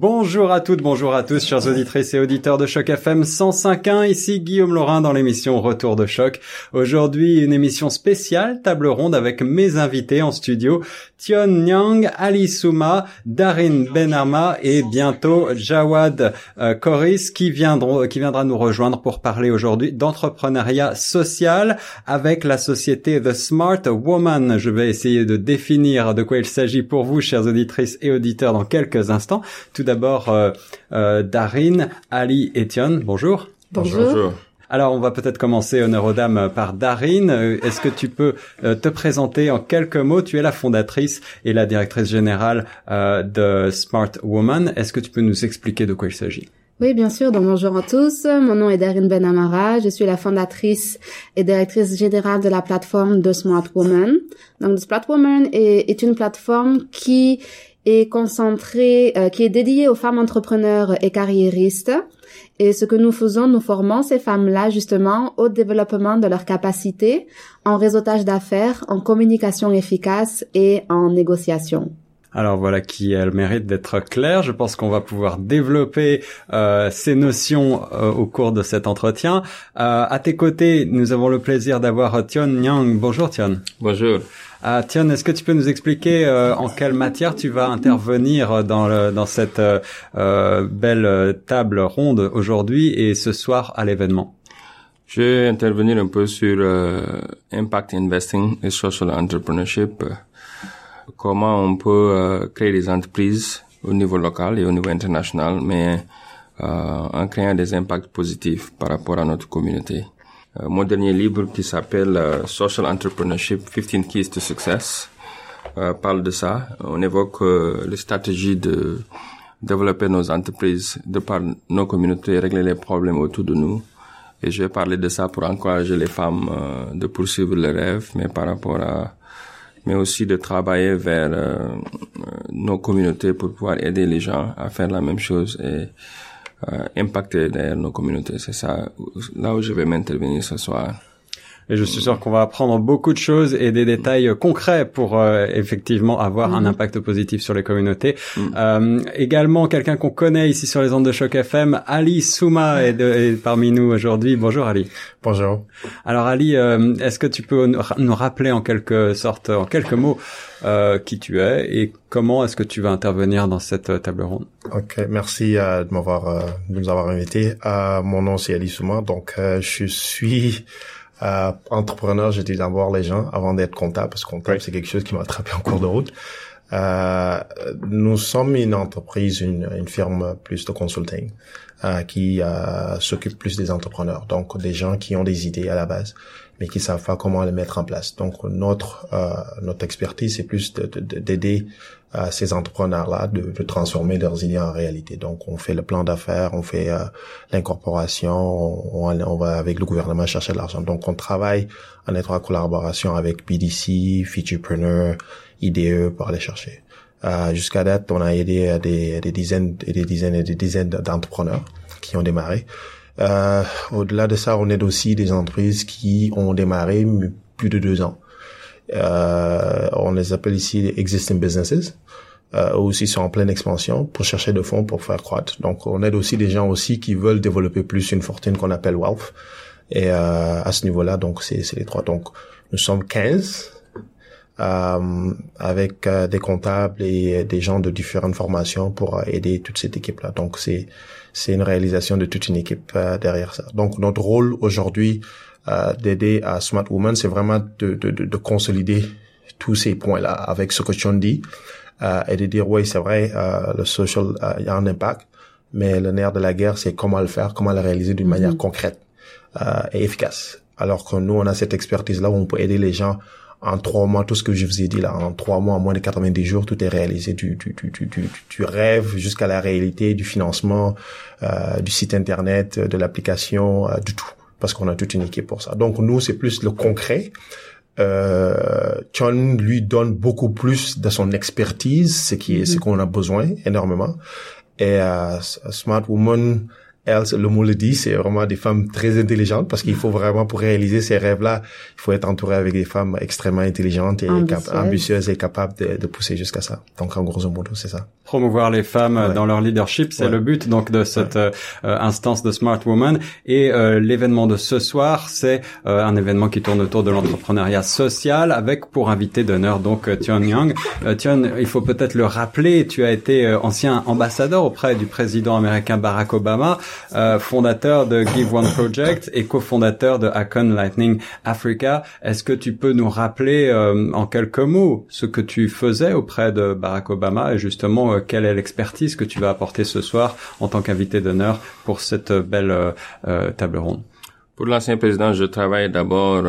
Bonjour à toutes, bonjour à tous, chers auditrices et auditeurs de Choc FM 105.1. Ici Guillaume Laurin dans l'émission Retour de Choc. Aujourd'hui, une émission spéciale, table ronde avec mes invités en studio, Tion Nyang, Ali Souma, Darin Benama et bientôt Jawad euh, qui, viendra nous rejoindre pour parler aujourd'hui d'entrepreneuriat social avec la société The Smart Woman. Je vais essayer de définir de quoi il s'agit pour vous, chers auditrices et auditeurs, dans quelques instants d'abord euh, euh, Darin, Ali et Bonjour. Bonjour. Alors, on va peut-être commencer, honneur aux dames, par Darin. Euh, est-ce que tu peux te présenter en quelques mots? Tu es la fondatrice et la directrice générale de Smart Woman. Est-ce que tu peux nous expliquer de quoi il s'agit? Oui, bien sûr. Donc, bonjour à tous. Mon nom est Darin Benamara. Je suis la fondatrice et directrice générale de la plateforme de Smart Woman. Donc, Smart Woman est, est une plateforme qui est concentré, euh, qui est dédié aux femmes entrepreneurs et carriéristes. Et ce que nous faisons, nous formons ces femmes-là justement au développement de leurs capacités en réseautage d'affaires, en communication efficace et en négociation. Alors voilà qui a le mérite d'être clair. Je pense qu'on va pouvoir développer euh, ces notions euh, au cours de cet entretien. Euh, à tes côtés, nous avons le plaisir d'avoir Tion Nyang. Bonjour Tion. Bonjour. Ah, Tion, est-ce que tu peux nous expliquer euh, en quelle matière tu vas intervenir dans, le, dans cette euh, belle table ronde aujourd'hui et ce soir à l'événement? Je vais intervenir un peu sur impact investing et social entrepreneurship. Comment on peut créer des entreprises au niveau local et au niveau international, mais en créant des impacts positifs par rapport à notre communauté. Euh, mon dernier livre qui s'appelle euh, Social Entrepreneurship 15 Keys to Success euh, parle de ça. On évoque les stratégies de développer nos entreprises de par nos communautés, régler les problèmes autour de nous. Et je vais parler de ça pour encourager les femmes de poursuivre leurs rêves, mais par rapport à, mais aussi de travailler vers nos communautés pour pouvoir aider les gens à faire la même chose et euh, impacter nos communautés. C'est ça là où je vais m'intervenir ce soir. Et je suis sûr qu'on va apprendre beaucoup de choses et des détails concrets pour euh, effectivement avoir un mhm. impact positif sur les communautés. Mhm. Euh, également, quelqu'un qu'on connaît ici sur les ondes de choc FM, Ali Souma est, est parmi nous aujourd'hui. Bonjour Ali. Bonjour. Alors Ali, euh, est-ce que tu peux nous rappeler en quelque sorte, en quelques mots, euh, qui tu es et comment est-ce que tu vas intervenir dans cette table ronde? Ok, merci de m'avoir de nous avoir invité. mon nom c'est Ali Souma, donc je suis euh, entrepreneur, j'étais d'abord les gens avant d'être comptable, parce que comptable, c'est quelque chose qui m'a attrapé en cours de route. Euh, nous sommes une entreprise, une, une firme plus de consulting euh, qui euh, s'occupe plus des entrepreneurs, donc des gens qui ont des idées à la base, mais qui savent pas comment les mettre en place. Donc notre euh, notre expertise, c'est plus d'aider à ces entrepreneurs-là de, de, transformer leurs idées en réalité. Donc, on fait le plan d'affaires, on fait euh, l'incorporation, on, on, va avec le gouvernement chercher l'argent. Donc, on travaille en étroite collaboration avec BDC, Featurepreneur, IDE pour aller chercher. Euh, Jusqu'à date, on a aidé des, des, dizaines et des dizaines et des dizaines d'entrepreneurs qui ont démarré. Euh, Au-delà de ça, on aide aussi des entreprises qui ont démarré plus de deux ans. Euh, on les appelle ici existing businesses euh, aussi sont en pleine expansion pour chercher de fonds pour faire croître. Donc on aide aussi des gens aussi qui veulent développer plus une fortune qu'on appelle wealth. Et euh, à ce niveau-là, donc c'est les trois. Donc nous sommes 15 euh, avec euh, des comptables et des gens de différentes formations pour aider toute cette équipe-là. Donc c'est c'est une réalisation de toute une équipe euh, derrière ça. Donc notre rôle aujourd'hui euh, d'aider à Smart Woman, c'est vraiment de, de, de, consolider tous ces points-là avec ce que tu dit euh, et de dire oui c'est vrai euh, le social euh, il y a un impact, mais le nerf de la guerre c'est comment le faire, comment le réaliser d'une manière mm-hmm. concrète euh, et efficace. Alors que nous on a cette expertise là où on peut aider les gens en trois mois, tout ce que je vous ai dit là, en trois mois, en moins de 90 jours, tout est réalisé du, du, du, du, du rêve jusqu'à la réalité, du financement, euh, du site internet, de l'application, euh, du tout parce qu'on a toute une équipe pour ça. Donc nous, c'est plus le concret. Euh, John lui donne beaucoup plus de son expertise, ce qui est ce mm-hmm. qu'on a besoin énormément. Et euh, Smart Woman elles, le mot le dit, c'est vraiment des femmes très intelligentes parce qu'il faut vraiment pour réaliser ces rêves-là, il faut être entouré avec des femmes extrêmement intelligentes et ambitieuses, ambitieuses et capables de, de pousser jusqu'à ça. Donc en grosso modo, c'est ça. Promouvoir les femmes dans leur leadership, c'est le but donc de cette euh, instance de Smart Woman et euh, l'événement de ce soir, c'est euh, un événement qui tourne autour de l'entrepreneuriat social avec pour invité d'honneur donc Tion Young. Tion, il faut peut-être le rappeler, tu as été ancien ambassadeur auprès du président américain Barack Obama. Euh, fondateur de Give One Project et cofondateur de Acon Lightning Africa. Est-ce que tu peux nous rappeler euh, en quelques mots ce que tu faisais auprès de Barack Obama et justement euh, quelle est l'expertise que tu vas apporter ce soir en tant qu'invité d'honneur pour cette belle table ronde? Pour l'ancien président, je travaille d'abord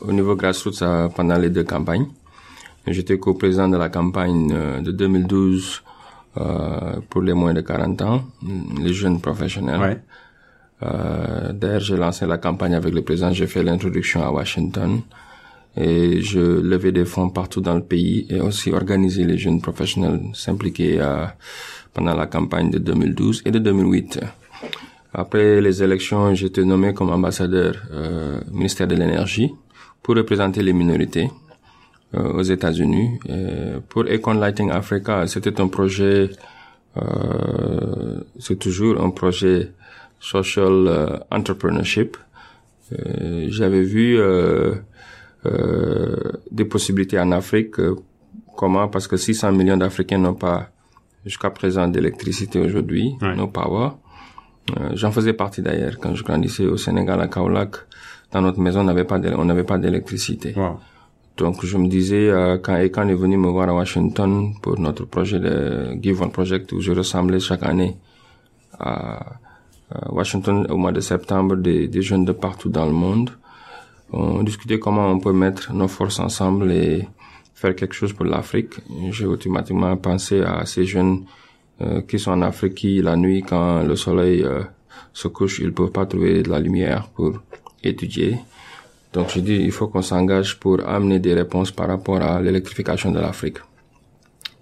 au niveau grassroots pendant les deux campagnes. J'étais co-président de la campagne de 2012 euh, pour les moins de 40 ans, les jeunes professionnels. Ouais. Euh, D'ailleurs, j'ai lancé la campagne avec le président, j'ai fait l'introduction à Washington et je levais des fonds partout dans le pays et aussi organisé les jeunes professionnels s'impliquer euh, pendant la campagne de 2012 et de 2008. Après les élections, j'étais nommé comme ambassadeur euh, ministère de l'énergie pour représenter les minorités euh, aux États-Unis. Pour Econ Lighting Africa, c'était un projet, euh, c'est toujours un projet social euh, entrepreneurship. Euh, j'avais vu des possibilités en Afrique. comment Parce que 600 millions d'Africains n'ont pas jusqu'à présent d'électricité aujourd'hui, no power. J'en faisais partie d'ailleurs quand je grandissais au Sénégal à Kaolack. Dans notre maison, on n'avait pas on n'avait pas d'électricité. Donc je me disais euh, quand Ekan est venu me voir à Washington pour notre projet de Give One Project où je ressemblais chaque année à, Washington au mois de septembre des, jeunes de partout dans le monde. On discutait comment on peut mettre nos forces ensemble et faire quelque chose pour l'Afrique. J'ai automatiquement pensé à ces jeunes euh, qui sont en Afrique qui la nuit quand le soleil euh, se couche ils peuvent pas trouver de la lumière pour étudier. Donc je dis, il faut qu'on s'engage pour amener des réponses par rapport à l'électrification de l'Afrique.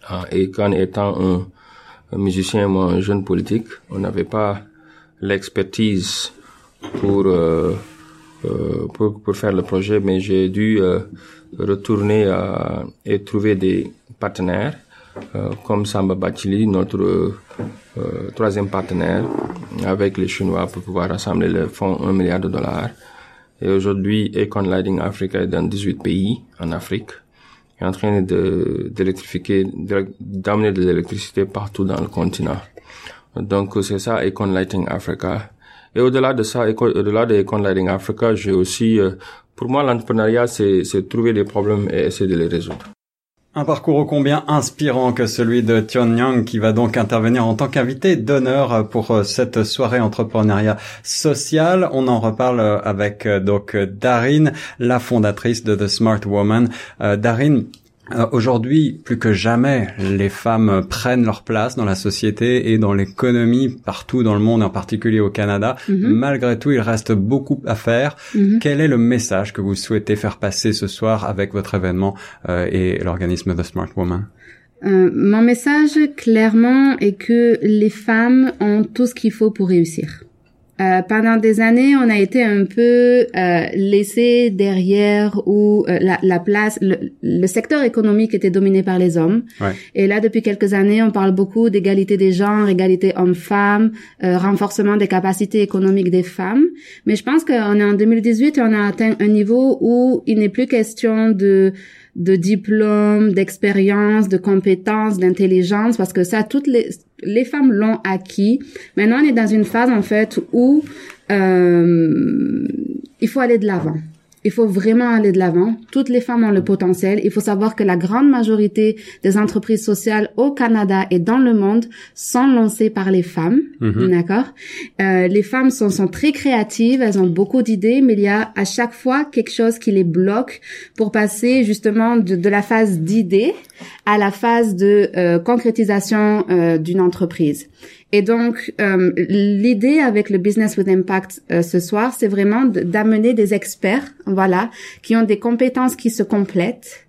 Ah, et qu'en étant un, musicien, moi, un jeune politique, on n'avait pas l'expertise pour, euh, euh, pour, pour faire le projet, mais j'ai dû euh, retourner et trouver des partenaires comme Samba Bachili, notre troisième partenaire, avec les Chinois pour pouvoir rassembler le fonds 1 milliard de dollars. Et aujourd'hui, Econ Lighting Africa est dans 18 pays en Afrique. est en train de, d'électrifier, d'amener de l'électricité partout dans le continent. Donc, c'est ça, Econ Lighting Africa. Et au-delà de ça, au-delà de Econ Lighting Africa, j'ai aussi, euh, pour moi, l'entrepreneuriat, c'est, c'est trouver des problèmes et essayer de les résoudre. Un parcours ô combien inspirant que celui de Tion Yang qui va donc intervenir en tant qu'invité d'honneur pour euh, cette soirée entrepreneuriat social. On en reparle euh, avec euh, donc Darine, la fondatrice de The Smart Woman. Darine, euh, aujourd'hui, plus que jamais, les femmes prennent leur place dans la société et dans l'économie partout dans le monde, en particulier au Canada. Mhm. Malgré tout, il reste beaucoup à faire. Mhm. Quel est le message que vous souhaitez faire passer ce soir avec votre événement euh, et l'organisme The Smart Woman? Euh, Mon message, clairement, est que les femmes ont tout ce qu'il faut pour réussir. Euh, pendant des années, on a été un peu euh, laissé derrière où euh, la, la, place, le, secteur économique était dominé par les hommes. Ouais. Et là, depuis quelques années, on parle beaucoup d'égalité des genres, égalité hommes-femmes, euh, renforcement des capacités économiques des femmes. Mais je pense qu'on est en 2018 et on a atteint un niveau où il n'est plus question de de diplômes, d'expérience, de compétences, d'intelligence, parce que ça, toutes les les femmes l'ont acquis. Maintenant, on est dans une phase en fait où euh, il faut aller de l'avant. Il faut vraiment aller de l'avant. Toutes les femmes ont le potentiel. Il faut savoir que la grande majorité des entreprises sociales au Canada et dans le monde sont lancées par les femmes. Mhm. D'accord. Euh, les femmes sont, sont très créatives. Elles ont beaucoup d'idées, mais il y a à chaque fois quelque chose qui les bloque pour passer justement de, de la phase d'idée à la phase de euh, concrétisation euh, d'une entreprise. Et donc, euh, l'idée avec le Business with Impact euh, ce soir, c'est vraiment d'amener des experts, voilà, qui ont des compétences qui se complètent,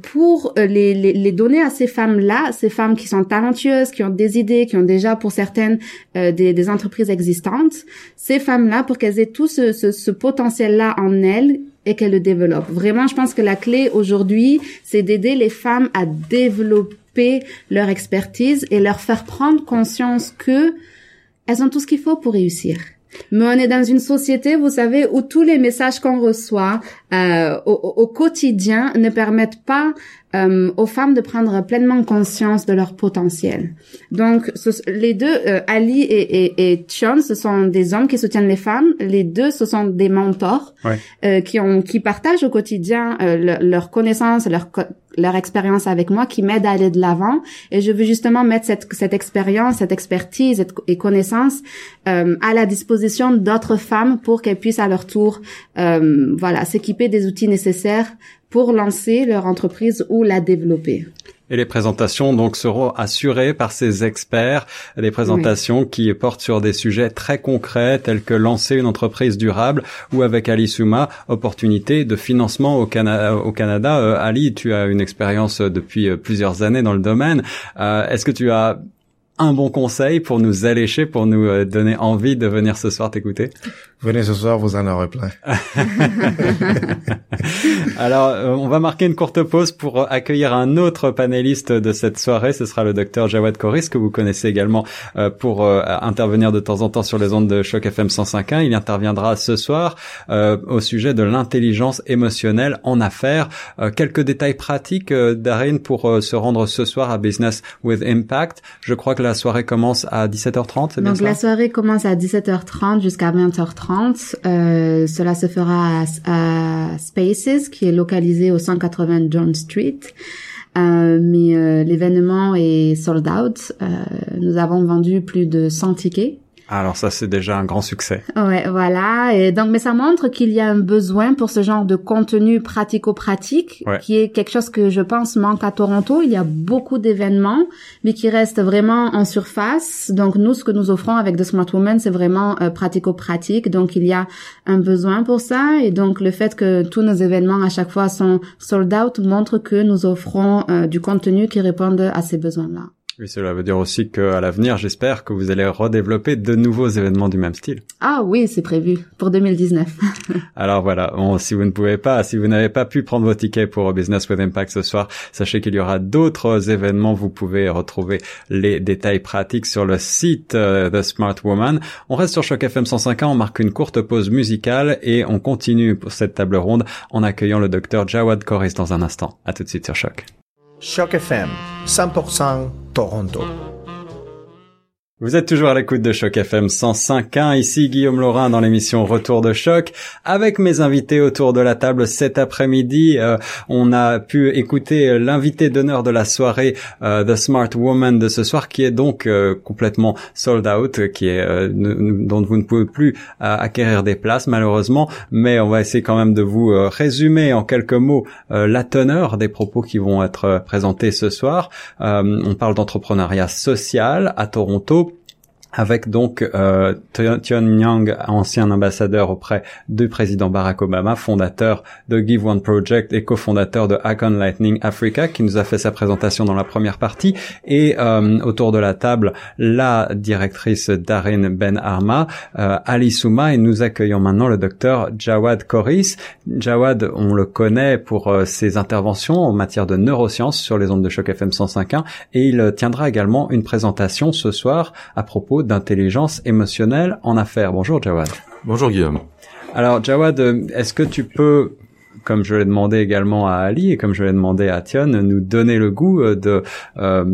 pour les, les, donner à ces femmes-là, ces femmes qui sont talentueuses, qui ont des idées, qui ont déjà pour certaines des, entreprises existantes, ces femmes-là pour qu'elles aient tout ce potentiel-là en elles et qu'elles le développent. Vraiment, je pense que la clé aujourd'hui, c'est d'aider les femmes à développer leur expertise et leur faire prendre conscience que elles ont tout ce qu'il faut pour réussir. Mais on est dans une société, vous savez, où tous les messages qu'on reçoit euh, au, au, quotidien ne permettent pas euh, aux femmes de prendre pleinement conscience de leur potentiel. Donc, ce, les deux, euh, Ali et, et, et Chon, ce sont des hommes qui soutiennent les femmes. Les deux, ce sont des mentors Ouais. euh, qui ont, qui partagent au quotidien euh, le- leurs connaissances, leur leur expérience avec moi, qui m'aident à aller de l'avant. Et je veux justement mettre cette, cette expérience, cette expertise et- et connaissance euh, à la disposition d'autres femmes pour qu'elles puissent à leur tour, euh, voilà, s'équiper des outils nécessaires pour lancer leur entreprise ou la développer. Et les présentations donc seront assurées par ces experts, des présentations qui portent sur des sujets très concrets tels que lancer une entreprise durable ou avec Ali Souma, opportunité de financement au, Cana- au Canada. Euh, Ali, tu as une expérience euh, depuis euh, plusieurs années dans le domaine. Est-ce que tu as un bon conseil pour nous allécher, pour nous donner envie de venir ce soir t'écouter? Venez ce soir, vous en aurez plein. Alors, euh, on va marquer une courte pause pour euh, accueillir un autre panéliste de cette soirée. Ce sera le docteur Jawad Koris, que vous connaissez également euh, pour euh, intervenir de temps en temps sur les ondes de Choc FM 105.1. Il interviendra ce soir euh, au sujet de l'intelligence émotionnelle en affaires. Euh, quelques détails pratiques, euh, Darine, pour euh, se rendre ce soir à Business with Impact. Je crois que la soirée commence à 17h30, c'est bien Donc ça? la soirée commence à 17h30 jusqu'à 20h30. Euh, cela se fera à, Spaces, qui est localisé au 180 John Street. Euh, mais euh, l'événement est sold out. Euh, nous avons vendu plus de 100 tickets. Alors ça, c'est déjà un grand succès. Ouais, voilà. Et donc, mais ça montre qu'il y a un besoin pour ce genre de contenu pratico-pratique, Ouais. qui est quelque chose que je pense manque à Toronto. Il y a beaucoup d'événements, mais qui restent vraiment en surface. Donc, nous, ce que nous offrons avec The Smart Woman, c'est vraiment euh, pratico-pratique. Donc, il y a un besoin pour ça. Et donc, le fait que tous nos événements à chaque fois sont sold out montre que nous offrons euh, du contenu qui répond à ces besoins-là. Oui, cela veut dire aussi qu'à l'avenir, j'espère que vous allez redévelopper de nouveaux événements du même style. Ah oui, c'est prévu pour 2019. Alors voilà, bon, si vous ne pouvez pas, si vous n'avez pas pu prendre vos tickets pour Business with Impact ce soir, sachez qu'il y aura d'autres événements. Vous pouvez retrouver les détails pratiques sur le site euh, The Smart Woman. On reste sur Choc FM 105.1, on marque une courte pause musicale et on continue pour cette table ronde en accueillant le docteur Jawad Koris dans un instant. À tout de suite sur Choc. Choc FM, 100% Toronto. Vous êtes toujours à l'écoute de Choc FM 105.1. Ici Guillaume Laurin dans l'émission Retour de Choc. Avec mes invités autour de la table cet après-midi, euh, on a pu écouter l'invité d'honneur de la soirée, euh, The Smart Woman de ce soir, qui est donc euh, complètement sold out, qui est dont vous ne pouvez plus acquérir des places malheureusement. Mais on va essayer quand même de vous résumer en quelques mots la teneur des propos qui vont être présentés ce soir. On parle d'entrepreneuriat social à Toronto avec donc euh, Tion Yang, ancien ambassadeur auprès du président Barack Obama, fondateur de Give One Project et cofondateur de Hack on Lightning Africa, qui nous a fait sa présentation dans la première partie, et euh, autour de la table, la directrice Darin Ben Arma, euh, Ali Souma, et nous accueillons maintenant le docteur Jawad Koris. Jawad, on le connaît pour euh, ses interventions en matière de neurosciences sur les ondes de choc FM 105.1, et il tiendra également une présentation ce soir à propos d'intelligence émotionnelle en affaires. Bonjour Jawad. Bonjour Guillaume. Alors Jawad, est-ce que tu peux, comme je l'ai demandé également à Ali et comme je l'ai demandé à Tion, nous donner le goût euh, de euh,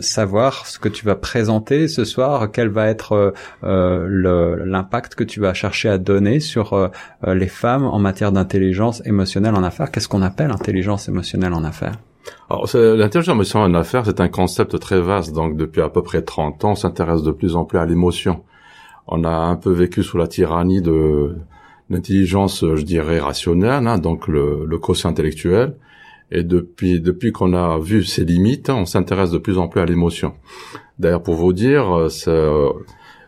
savoir ce que tu vas présenter ce soir, quel va être euh, l'impact que tu vas chercher à donner sur euh, les femmes en matière d'intelligence émotionnelle en affaires? Qu'est-ce qu'on appelle intelligence émotionnelle en affaires? Alors, l'intelligence émotionnelle en affaires, c'est un concept très vaste. Donc, depuis à peu près 30 ans, on s'intéresse de plus en plus à l'émotion. On a un peu vécu sous la tyrannie de l'intelligence, je dirais, rationnelle, hein, donc le, le quotient intellectuel. Et depuis, depuis qu'on a vu ses limites, on s'intéresse de plus en plus à l'émotion. D'ailleurs, pour vous dire, euh,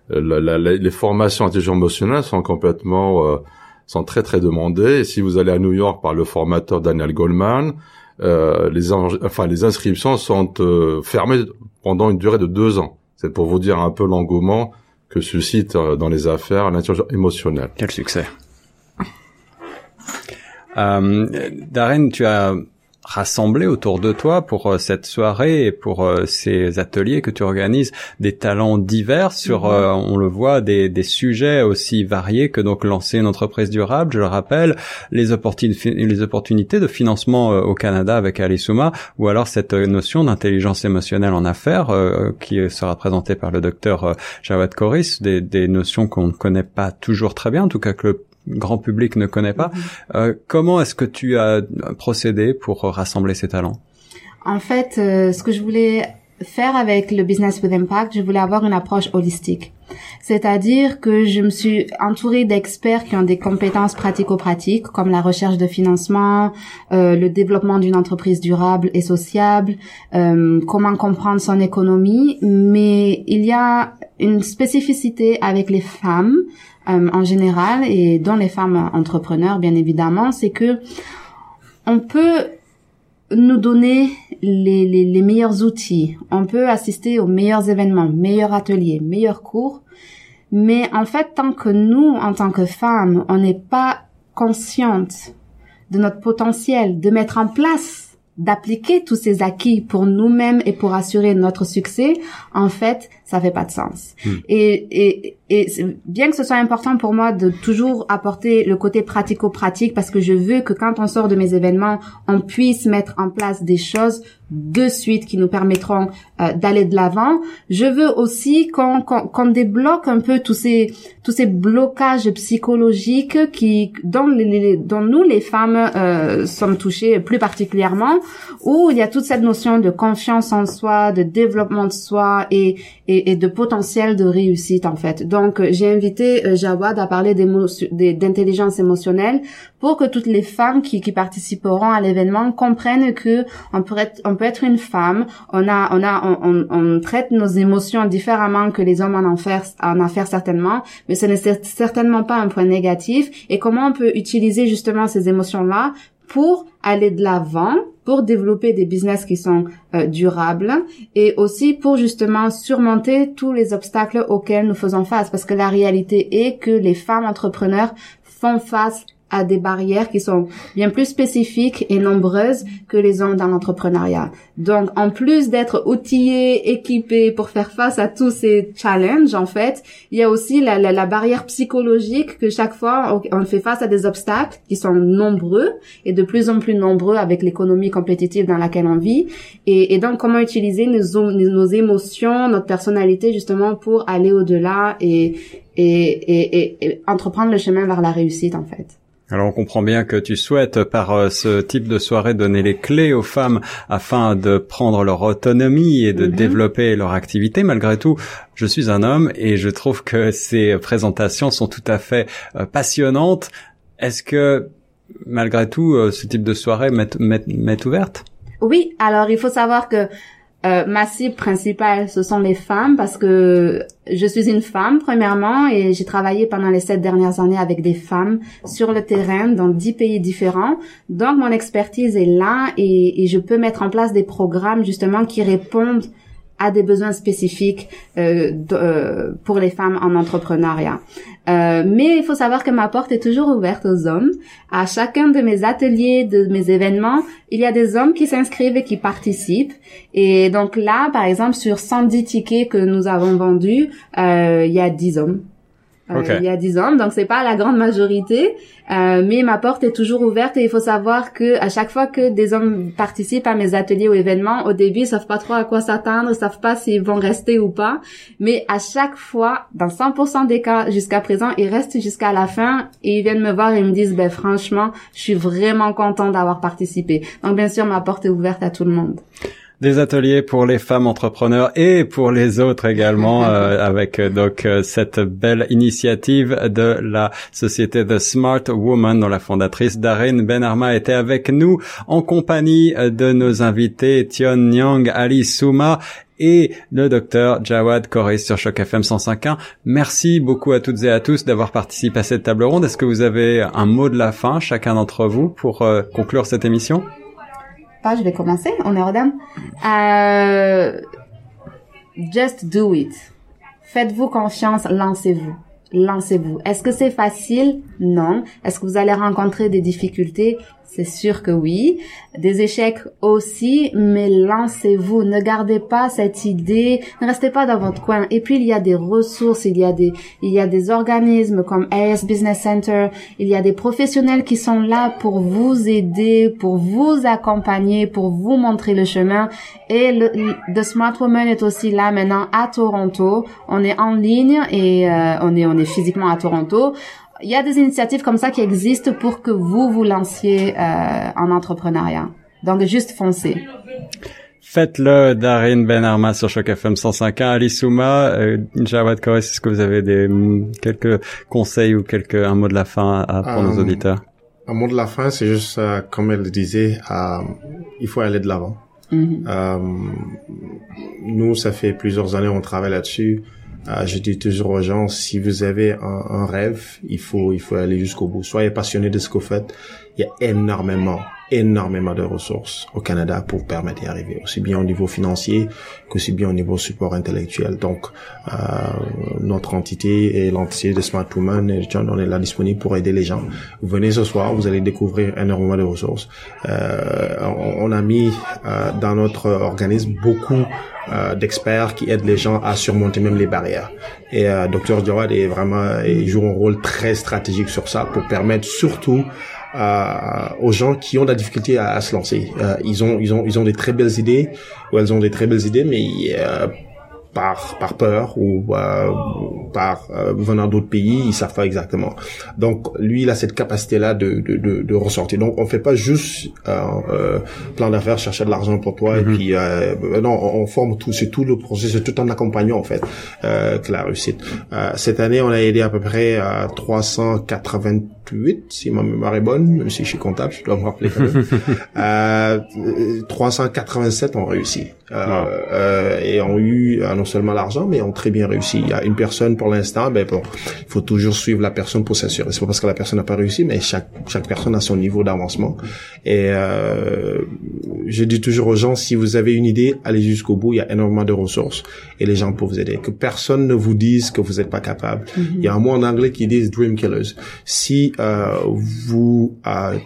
la- la- les formations intelligence émotionnelle sont complètement, euh, sont très très demandées. Et si vous allez à New York par le formateur Daniel Goldman, euh, les, enfin, les inscriptions sont euh, fermées pendant une durée de deux ans. C'est pour vous dire un peu l'engouement que suscite euh, dans les affaires l'intelligence émotionnelle. Quel succès. Euh, Darren, tu as rassembler autour de toi pour euh, cette soirée et pour euh, ces ateliers que tu organises des talents divers sur, mhm. euh, on le voit, des, des, sujets aussi variés que donc lancer une entreprise durable, je le rappelle, les, opportunités, les opportunités de financement au Canada avec Alisuma ou alors cette notion d'intelligence émotionnelle en affaires qui sera présentée par le docteur Jawad Koris, des, des notions qu'on ne connaît pas toujours très bien, en tout cas que le grand public ne connaît pas. Mhm. Euh, comment est-ce que tu as procédé pour rassembler ces talents? En fait, euh, ce que je voulais faire avec le Business with Impact, je voulais avoir une approche holistique. C'est-à-dire que je me suis entourée d'experts qui ont des compétences pratico-pratiques, comme la recherche de financement, euh, le développement d'une entreprise durable et sociable, euh, comment comprendre son économie. Mais il y a une spécificité avec les femmes euh, en général et dans les femmes entrepreneurs, bien évidemment, c'est que on peut nous donner les, les, les, meilleurs outils. On peut assister aux meilleurs événements, meilleurs ateliers, meilleurs cours. Mais en fait, tant que nous, en tant que femmes, on n'est pas consciente de notre potentiel, de mettre en place, d'appliquer tous ces acquis pour nous-mêmes et pour assurer notre succès, en fait, ça fait pas de sens. Hmm. Et, et, et bien que ce soit important pour moi de toujours apporter le côté pratico-pratique parce que je veux que quand on sort de mes événements, on puisse mettre en place des choses de suite qui nous permettront euh, d'aller de l'avant. Je veux aussi qu'on qu'on débloque un peu tous ces tous ces blocages psychologiques qui dont, les, dont nous les femmes euh, sommes touchées plus particulièrement où il y a toute cette notion de confiance en soi, de développement de soi et et, de potentiel de réussite en fait. Donc euh, j'ai invité euh, Jawad à parler d'intelligence émotionnelle pour que toutes les femmes qui, qui participeront à l'événement comprennent que on peut être on peut être une femme, on a on a on, on, traite nos émotions différemment que les hommes en affaires en affaires certainement, mais ce n'est certainement pas un point négatif et comment on peut utiliser justement ces émotions là pour aller de l'avant, pour développer des business qui sont euh, durables et aussi pour justement surmonter tous les obstacles auxquels nous faisons face. Parce que la réalité est que les femmes entrepreneurs font face à des barrières qui sont bien plus spécifiques et nombreuses que les hommes dans l'entrepreneuriat. Donc, en plus d'être outillés, équipés pour faire face à tous ces challenges, en fait, il y a aussi la, la, barrière psychologique que chaque fois on fait face à des obstacles qui sont nombreux et de plus en plus nombreux avec l'économie compétitive dans laquelle on vit. Et, et donc, comment utiliser nos, nos émotions, notre personnalité justement pour aller au-delà et, et, et, et entreprendre le chemin vers la réussite, en fait. Alors on comprend bien que tu souhaites par euh, ce type de soirée donner les clés aux femmes afin de prendre leur autonomie et de mhm. développer leur activité. Malgré tout, je suis un homme et je trouve que ces présentations sont tout à fait euh, passionnantes. Est-ce que malgré tout euh, ce type de soirée m'est ouverte? Oui, alors il faut savoir que euh, ma cible principale, ce sont les femmes parce que je suis une femme premièrement et j'ai travaillé pendant les sept dernières années avec des femmes sur le terrain dans dix pays différents. Donc mon expertise est là et, et je peux mettre en place des programmes justement qui répondent à des besoins spécifiques euh, euh, pour les femmes en entrepreneuriat. Euh, mais il faut savoir que ma porte est toujours ouverte aux hommes. À chacun de mes ateliers, de mes événements, il y a des hommes qui s'inscrivent et qui participent. Et donc là, par exemple, sur 110 tickets que nous avons vendus, il y a 10 hommes. Euh, il y a 10 ans, donc c'est pas la grande majorité, euh, mais ma porte est toujours ouverte et il faut savoir que à chaque fois que des hommes participent à mes ateliers ou événements, au début ils savent pas trop à quoi s'attendre, ils savent pas s'ils vont rester ou pas, mais à chaque fois, dans 100% des cas jusqu'à présent, ils restent jusqu'à la fin et ils viennent me voir et me disent ben franchement, je suis vraiment content d'avoir participé. Donc bien sûr, ma porte est ouverte à tout le monde des ateliers pour les femmes entrepreneurs et pour les autres également euh, avec euh, donc euh, cette belle initiative de la société The Smart Woman dont la fondatrice Darren Benarma était avec nous en compagnie de nos invités Tion Nyang, Ali Souma et le docteur Jawad Koris sur Choc FM 105.1. Merci beaucoup à toutes et à tous d'avoir participé à cette table ronde. Est-ce que vous avez un mot de la fin, chacun d'entre vous, pour conclure cette émission? Je vais commencer. Aux dames. Euh, just do it. Faites-vous confiance, lancez-vous. Lancez-vous. Est-ce que c'est facile? Non. Est-ce que vous allez rencontrer des difficultés? C'est sûr que oui. Des échecs aussi, mais lancez-vous. Ne gardez pas cette idée. Ne restez pas dans votre coin. Et puis, il y a des ressources. Il y a des, il y a des organismes comme AS Business Center. Il y a des professionnels qui sont là pour vous aider, pour vous accompagner, pour vous montrer le chemin. Et le, The Smart Woman est aussi là maintenant à Toronto. On est en ligne et euh, on est, on est physiquement à Toronto il y a des initiatives comme ça qui existent pour que vous vous lanciez euh, en entrepreneuriat. Donc juste foncez. Faites-le, Darin Ben Arma sur Choc FM 105.1. Ali Souma, euh, Jawad Kores, est-ce que vous avez des mm, quelques conseils ou quelques un mot de la fin à, pour nos Euh, auditeurs? Un mot de la fin, c'est juste, euh, comme elle le disait, euh, il faut aller de l'avant. Euh, nous, ça fait plusieurs années on travaille là-dessus. Euh, je dis toujours aux gens, si vous avez un, un rêve, il faut, il faut aller jusqu'au bout. Soyez passionné de ce que vous faites. Il y a énormément, énormément de ressources au Canada pour permettre d'y arriver, aussi bien au niveau financier qu'aussi bien au niveau support intellectuel. Donc, euh, notre entité et l'entité de Smart Woman, et John, on est là disponible pour aider les gens. Vous venez ce soir, vous allez découvrir énormément de ressources. Euh, on, a mis euh, dans notre organisme beaucoup euh, d'experts qui aident les gens à surmonter même les barrières. Et euh, Dr Jawad est vraiment, il joue un rôle très stratégique sur ça pour permettre surtout euh, aux gens qui ont de la difficulté à, à se lancer. Euh, ils ont, ils ont, ils ont des très belles idées ou elles ont des très belles idées, mais euh, par par peur ou euh, par euh, venant d'autres pays, ils savent pas exactement. Donc lui, il a cette capacité là de de, de, de ressortir. Donc on fait pas juste euh, euh, plan d'affaires, chercher de l'argent pour toi et puis euh, non, on, on forme tout, c'est tout le processus, c'est tout en accompagnant en fait euh, que la réussite. Euh, cette année, on a aidé à peu près à 388, si ma mémoire est bonne, même si je suis comptable, je dois me rappeler quand même. euh, 387 ont réussi euh, euh, et ont eu euh, non seulement l'argent, mais ont très bien réussi. Il y a une personne pour l'instant, ben bon, il faut toujours suivre la personne pour s'assurer. C'est pas parce que la personne n'a pas réussi, mais chaque chaque personne a son niveau d'avancement. Et euh, je dis toujours aux gens, si vous avez une idée, allez jusqu'au bout. Il y a énormément de ressources et les gens peuvent vous aider. Que personne ne vous dise que vous n'êtes pas capable. Il y a un mot en anglais qui dit dream killers. Si euh, vous euh,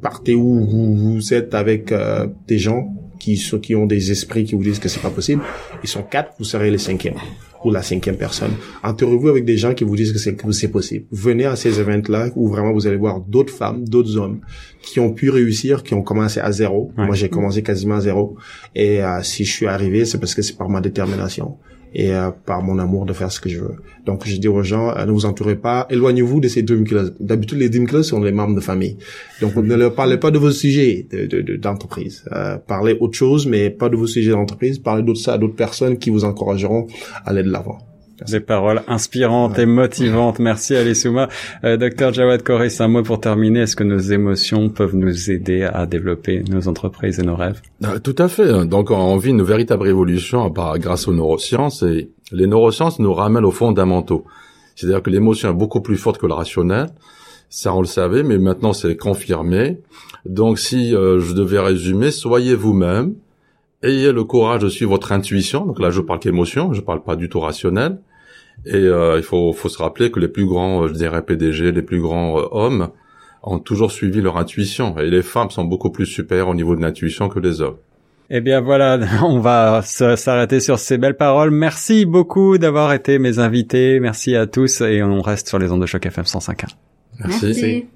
partez où vous, vous êtes avec euh, des gens qui sont qui ont des esprits qui vous disent que c'est pas possible, ils sont quatre, vous serez les cinquièmes ou la cinquième personne. Entourez-vous avec des gens qui vous disent que c'est que c'est possible. Venez à ces événements-là où vraiment vous allez voir d'autres femmes, d'autres hommes qui ont pu réussir, qui ont commencé à zéro. Ouais. Moi, j'ai commencé quasiment à zéro. Et euh, si je suis arrivé, c'est parce que c'est par ma détermination et euh, par mon amour de faire ce que je veux. Donc, je dis aux gens, euh, ne vous entourez pas, éloignez-vous de ces dream killers. D'habitude, les dream killers sont les membres de famille. Donc, ne leur parlez pas de vos sujets de, de, de- d'entreprise. Euh, parlez autre chose, mais pas de vos sujets d'entreprise. Parlez d'autres ça à d'autres personnes qui vous encourageront à aller de l'avant. Des paroles inspirantes et motivantes. Merci Alissouma. Euh, Docteur Jawad Koris, un mot pour terminer. Est-ce que nos émotions peuvent nous aider à développer nos entreprises et nos rêves? Euh, Tout à fait. Donc on vit une véritable révolution grâce aux neurosciences et les neurosciences nous ramènent aux fondamentaux. C'est-à-dire que l'émotion est beaucoup plus forte que le rationnel. Ça on le savait, mais maintenant c'est confirmé. Donc si euh, je devais résumer, soyez vous-même, ayez le courage de suivre votre intuition. Donc là je parle qu'émotion, je parle pas du tout rationnel. Et euh, il faut, faut se rappeler que les plus grands, euh, je dirais PDG, les plus grands euh, hommes ont toujours suivi leur intuition. Et les femmes sont beaucoup plus supérieures au niveau de l'intuition que les hommes. Eh bien voilà, on va s'arrêter sur ces belles paroles. Merci beaucoup d'avoir été mes invités. Merci à tous et on reste sur les ondes de choc FM 105.1. Merci. Merci.